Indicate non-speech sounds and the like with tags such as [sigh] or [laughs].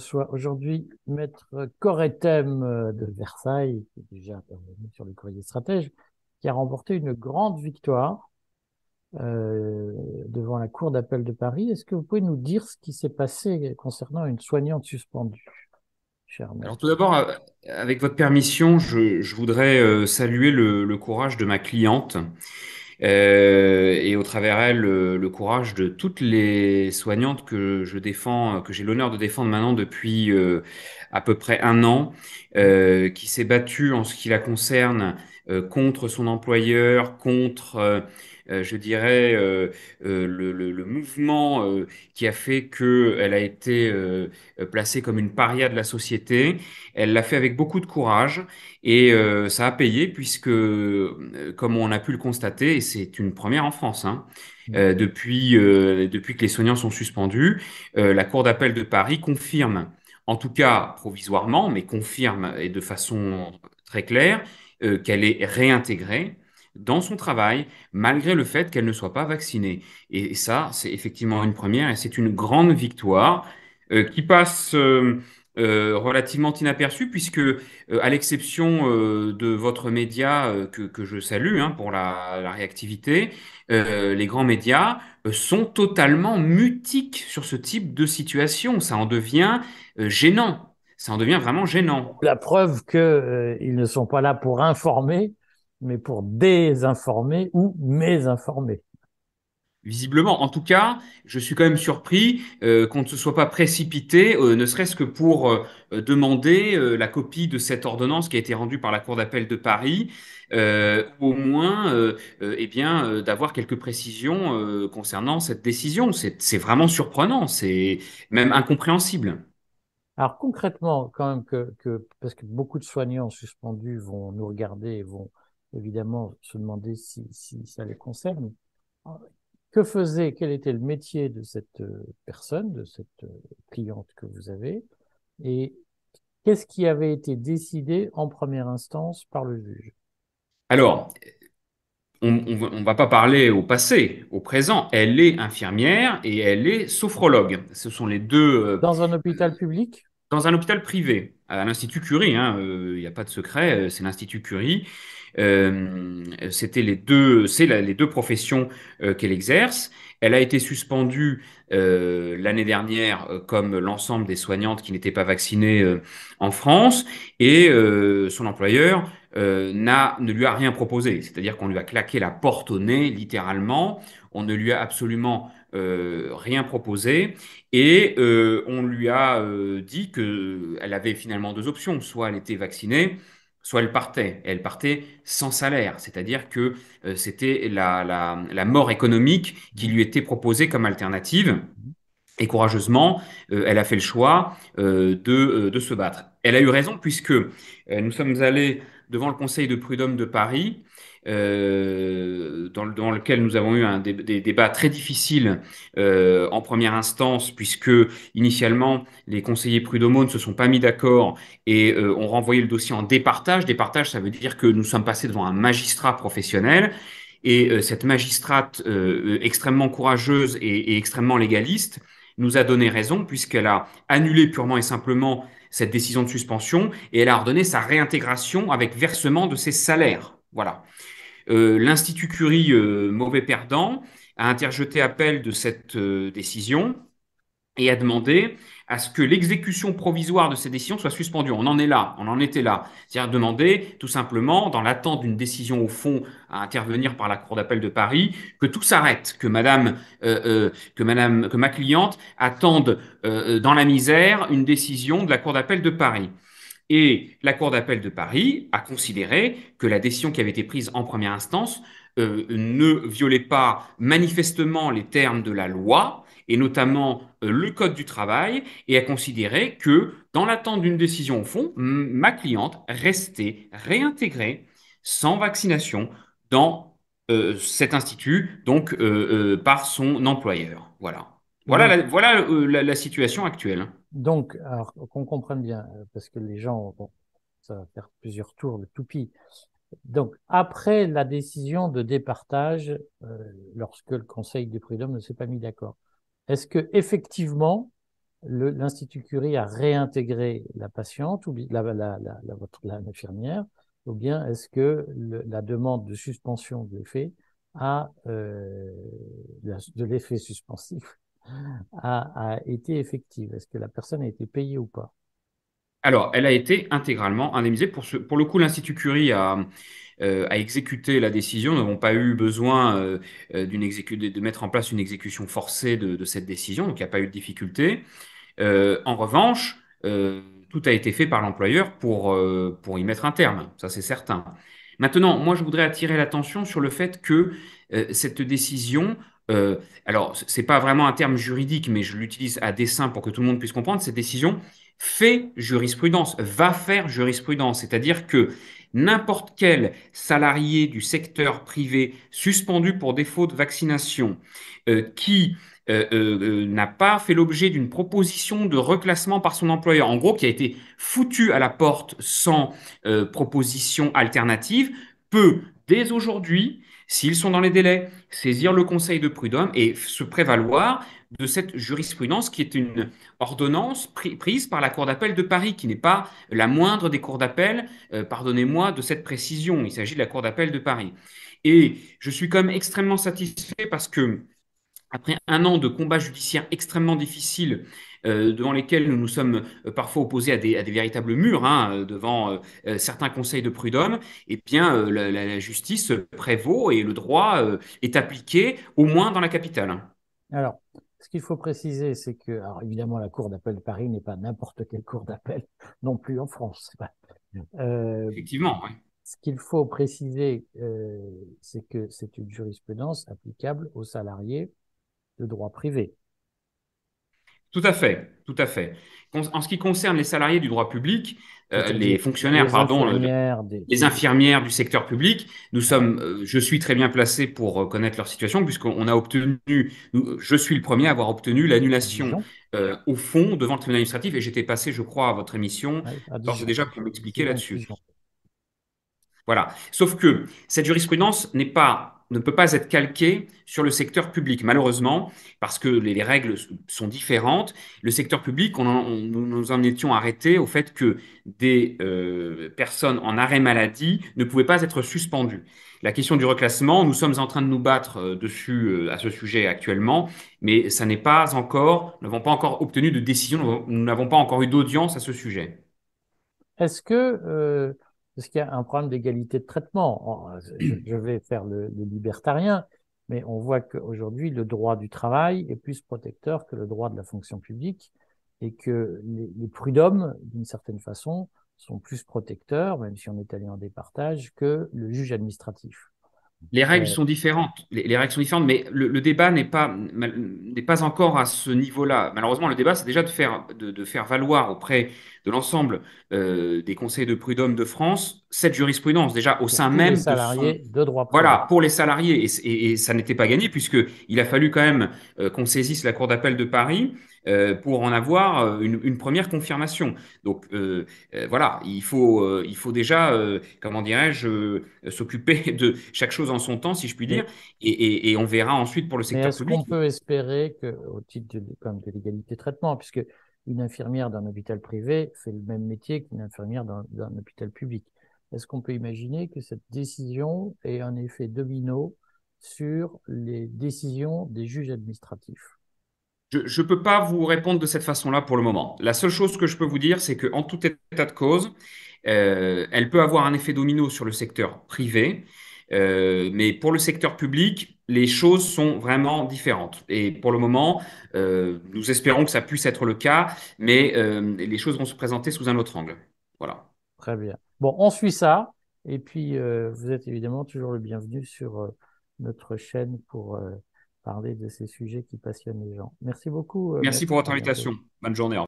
Je reçois aujourd'hui Maître Coretem euh, de Versailles, qui est déjà intervenu sur le courrier stratège, qui a remporté une grande victoire euh, devant la Cour d'appel de Paris. Est-ce que vous pouvez nous dire ce qui s'est passé concernant une soignante suspendue cher Alors tout d'abord, euh, avec votre permission, je, je voudrais saluer le, le, courage de ma cliente et au travers elle le, courage de toutes les soignantes que je défends, que j'ai l'honneur de défendre maintenant depuis euh, à peu près un an, euh, qui s'est battue en ce qui la concerne euh, contre son employeur, contre euh, je dirais, euh, euh, le, le, le, mouvement qui a fait qu'elle a été placée comme une paria de la société. Elle l'a fait avec beaucoup de courage et ça a payé puisque, comme on a pu le constater, et c'est une première en France, hein, euh, depuis, euh, depuis que les soignants sont suspendus, euh, la Cour d'appel de Paris confirme, en tout cas provisoirement, mais confirme et de façon très claire, qu'elle est réintégrée dans son travail, malgré le fait qu'elle ne soit pas vaccinée. Et ça, c'est effectivement une première et c'est une grande victoire euh, qui passe euh, euh, relativement inaperçue, puisque, à l'exception de votre média que, que, je salue hein, pour la, la réactivité, les grands médias sont totalement mutiques sur ce type de situation. Ça en devient gênant. Ça en devient vraiment gênant. La preuve qu'ils ne sont pas là pour informer, mais pour désinformer ou mésinformer. Visiblement, en tout cas, je suis quand même surpris euh, qu'on ne se soit pas précipité, euh, ne serait-ce que pour euh, demander la copie de cette ordonnance qui a été rendue par la Cour d'appel de Paris, au moins, eh bien, d'avoir quelques précisions concernant cette décision. C'est vraiment surprenant, c'est même incompréhensible. Alors concrètement, quand même que, que, parce que beaucoup de soignants suspendus vont nous regarder et vont évidemment se demander si, si ça les concerne. Que faisait, quel était le métier de cette euh, personne, de cette euh, cliente que vous avez, et qu'est-ce qui avait été décidé en première instance par le juge? Alors, on ne va pas parler au passé, au présent. Elle est infirmière et elle est sophrologue. Ce sont les deux. Euh, Dans un hôpital public? Dans un hôpital privé, à l'Institut Curie. Il hein, n'y a pas de secret, c'est l'Institut Curie. Euh, c'était les deux, c'est les deux professions euh, qu'elle exerce. Elle a été suspendue euh, l'année dernière, euh, comme l'ensemble des soignantes qui n'étaient pas vaccinées euh, en France, et euh, son employeur n'a, ne lui a rien proposé. C'est-à-dire qu'on lui a claqué la porte au nez, littéralement. On ne lui a absolument rien proposé, et on lui a dit que elle avait finalement deux options. Soit elle était vaccinée, soit elle partait, et elle partait sans salaire, c'est-à-dire que euh, c'était la, la, la, mort économique qui lui était proposée comme alternative. Et courageusement, euh, elle a fait le choix euh, de, euh, de, se battre. Elle a eu raison puisque euh, nous sommes allés devant le Conseil de prud'homme de Paris euh, dans, dans, lequel nous avons eu un, des, débats très difficiles euh, en première instance, puisque initialement les conseillers prud'homaux ne se sont pas mis d'accord et euh, ont renvoyé le dossier en départage. Départage, ça veut dire que nous sommes passés devant un magistrat professionnel. Et euh, cette magistrate extrêmement courageuse et extrêmement légaliste nous a donné raison puisqu'elle a annulé purement et simplement cette décision de suspension et elle a ordonné sa réintégration avec versement de ses salaires. Voilà. Euh, L'Institut Curie, euh, mauvais perdant, a interjeté appel de cette euh, décision et a demandé à ce que l'exécution provisoire de ces décisions soit suspendue. On en est là, on en était là. C'est-à-dire demander, tout simplement, dans l'attente d'une décision au fond à intervenir par la Cour d'appel de Paris, que tout s'arrête, que Madame, euh, euh, que Madame, que ma cliente attende euh, dans la misère une décision de la Cour d'appel de Paris. Et la Cour d'appel de Paris a considéré que la décision qui avait été prise en première instance euh, ne violait pas manifestement les termes de la loi, et notamment euh, le Code du travail, et a considéré que, dans l'attente d'une décision au fond, ma cliente restait réintégrée sans vaccination dans euh, cet institut, donc par son employeur. Voilà. Voilà, la, voilà la, la, situation actuelle. Donc, qu'on comprenne bien, parce que les gens, bon, ça va faire plusieurs tours, le toupie. Donc, après la décision de départage, euh, lorsque le Conseil des prud'hommes ne s'est pas mis d'accord, est-ce que effectivement l'Institut Curie a réintégré la patiente ou la, la, l'infirmière, ou bien est-ce que la demande de suspension de l'effet a euh, de l'effet suspensif [laughs] a, a été effective? Est-ce que la personne a été payée ou pas? Alors, elle a été intégralement indemnisée. Pour, ce, pour le coup, l'Institut Curie a, euh, a exécuté la décision. Nous n'avons pas eu besoin euh, euh d'une de mettre en place une exécution forcée de, cette décision, donc il n'y a pas eu de difficulté. Euh, en revanche, tout a été fait par l'employeur pour, pour y mettre un terme, ça c'est certain. Maintenant, moi je voudrais attirer l'attention sur le fait que cette décision alors, c'est pas vraiment un terme juridique, mais je l'utilise à dessein pour que tout le monde puisse comprendre. Cette décision fait jurisprudence, va faire jurisprudence. C'est-à-dire que n'importe quel salarié du secteur privé suspendu pour défaut de vaccination qui euh, euh, euh, n'a pas fait l'objet d'une proposition de reclassement par son employeur, en gros qui a été foutu à la porte sans proposition alternative, peut dès aujourd'hui, s'ils sont dans les délais, saisir le Conseil de prud'homme et se prévaloir de cette jurisprudence qui est une ordonnance prise par la Cour d'appel de Paris, qui n'est pas la moindre des cours d'appel, pardonnez-moi de cette précision, il s'agit de la Cour d'appel de Paris. Et je suis quand même extrêmement satisfait parce que après un an de combats judiciaires extrêmement difficiles, euh, devant lesquels nous nous sommes euh, parfois opposés à des, à des véritables murs, hein, euh, devant euh, certains conseils de prud'homme, eh bien, euh, la, la, justice prévaut et le droit est appliqué, au moins dans la capitale. Alors, ce qu'il faut préciser, c'est que, alors évidemment, la Cour d'appel de Paris n'est pas n'importe quelle Cour d'appel [laughs] non plus en France. Effectivement, oui. Ce qu'il faut préciser, c'est que c'est une jurisprudence applicable aux salariés de droit privé. Tout à fait, tout à fait. En ce qui concerne les salariés du droit public, euh, les fonctionnaires, les pardon, infirmières, des... les infirmières du secteur public, nous sommes, euh, je suis très bien placé pour connaître leur situation puisqu'on a obtenu, je suis le premier à avoir obtenu l'annulation euh, au fond devant le tribunal administratif et j'étais passé, je crois, à votre émission, ouais, déjà pour m'expliquer là-dessus. Voilà. Sauf que cette jurisprudence n'est pas ne peut pas être calqué sur le secteur public, malheureusement, parce que les, les règles sont différentes. Le secteur public, on, nous en étions arrêtés au fait que des euh, personnes en arrêt maladie ne pouvaient pas être suspendues. La question du reclassement, nous sommes en train de nous battre euh, dessus euh, à ce sujet actuellement, mais ça n'est pas encore, nous n'avons pas encore obtenu de décision, nous n'avons pas encore eu d'audience à ce sujet. Est-ce que est-ce qu'il y a un problème d'égalité de traitement je, vais faire le, libertarien, mais on voit qu'aujourd'hui, le droit du travail est plus protecteur que le droit de la fonction publique et que les prud'hommes, d'une certaine façon, sont plus protecteurs, même si on est allé en départage, que le juge administratif. Les règles sont différentes. Les, les, règles sont différentes, mais le, le débat n'est pas n'est pas encore à ce niveau-là. Malheureusement, le débat, c'est déjà de faire de, de, faire valoir auprès de l'ensemble euh, des conseils de prud'homme de France cette jurisprudence déjà au pour sein même les salariés de, son... de droit. Voilà, pour les salariés et, et, et ça n'était pas gagné puisque il a fallu quand même euh, qu'on saisisse la cour d'appel de Paris euh, pour en avoir euh, une, une, première confirmation. Donc euh, voilà, il faut, il faut déjà, comment dirais-je, s'occuper [laughs] de chaque chose en son temps, si je puis dire, et, et, et on verra ensuite pour le secteur est-ce public. qu'on peut espérer que, au titre de, comme de l'égalité de traitement, puisque une infirmière d'un hôpital privé fait le même métier qu'une infirmière d'un hôpital public. Est-ce qu'on peut imaginer que cette décision ait un effet domino sur les décisions des juges administratifs? Je ne peux pas vous répondre de cette façon-là pour le moment. La seule chose que je peux vous dire, c'est qu'en tout état de cause, euh, elle peut avoir un effet domino sur le secteur privé, euh, mais pour le secteur public, les choses sont vraiment différentes. Et pour le moment, euh, nous espérons que ça puisse être le cas, mais euh, les choses vont se présenter sous un autre angle. Voilà. Très bien. Bon, on suit ça. Et puis, euh, vous êtes évidemment toujours le bienvenu sur euh, notre chaîne pour parler de ces sujets qui passionnent les gens. Merci beaucoup. Euh, Merci pour votre invitation. Bonne journée.